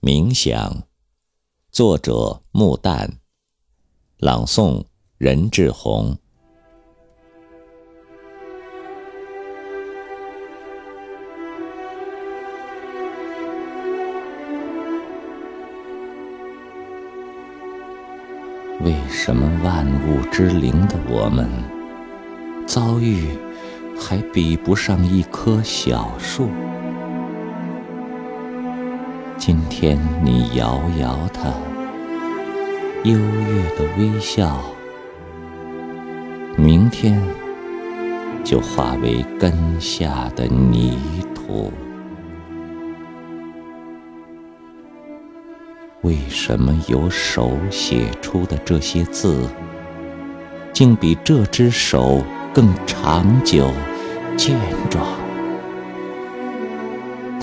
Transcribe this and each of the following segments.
冥想，作者木旦，朗诵任志宏。为什么万物之灵的我们遭遇还比不上一棵小树？今天你摇摇它，优越的微笑，明天就化为根下的泥土。为什么有手写出的这些字，竟比这只手更长久、健壮？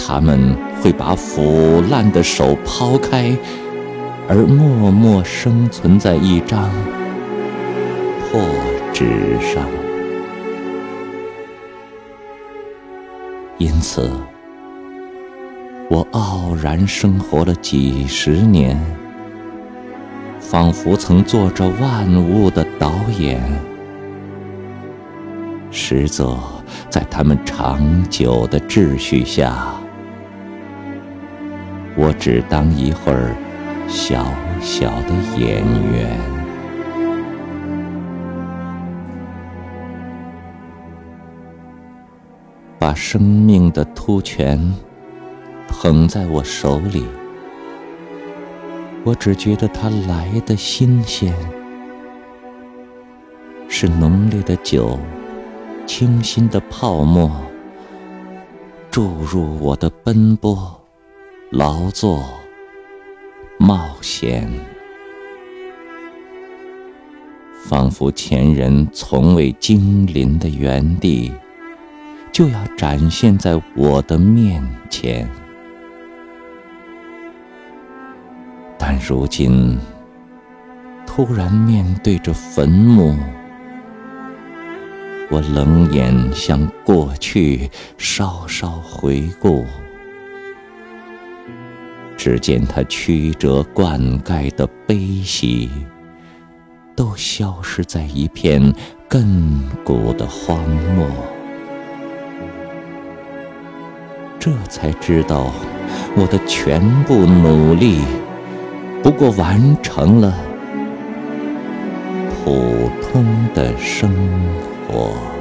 他们会把腐烂的手抛开，而默默生存在一张破纸上。因此，我傲然生活了几十年，仿佛曾做着万物的导演，实则在他们长久的秩序下。我只当一会儿小小的演员，把生命的突泉捧在我手里，我只觉得它来的新鲜，是浓烈的酒，清新的泡沫注入我的奔波。劳作、冒险，仿佛前人从未经临的原地，就要展现在我的面前。但如今，突然面对着坟墓，我冷眼向过去稍稍回顾。只见他曲折灌溉的悲喜，都消失在一片亘古的荒漠。这才知道，我的全部努力，不过完成了普通的生活。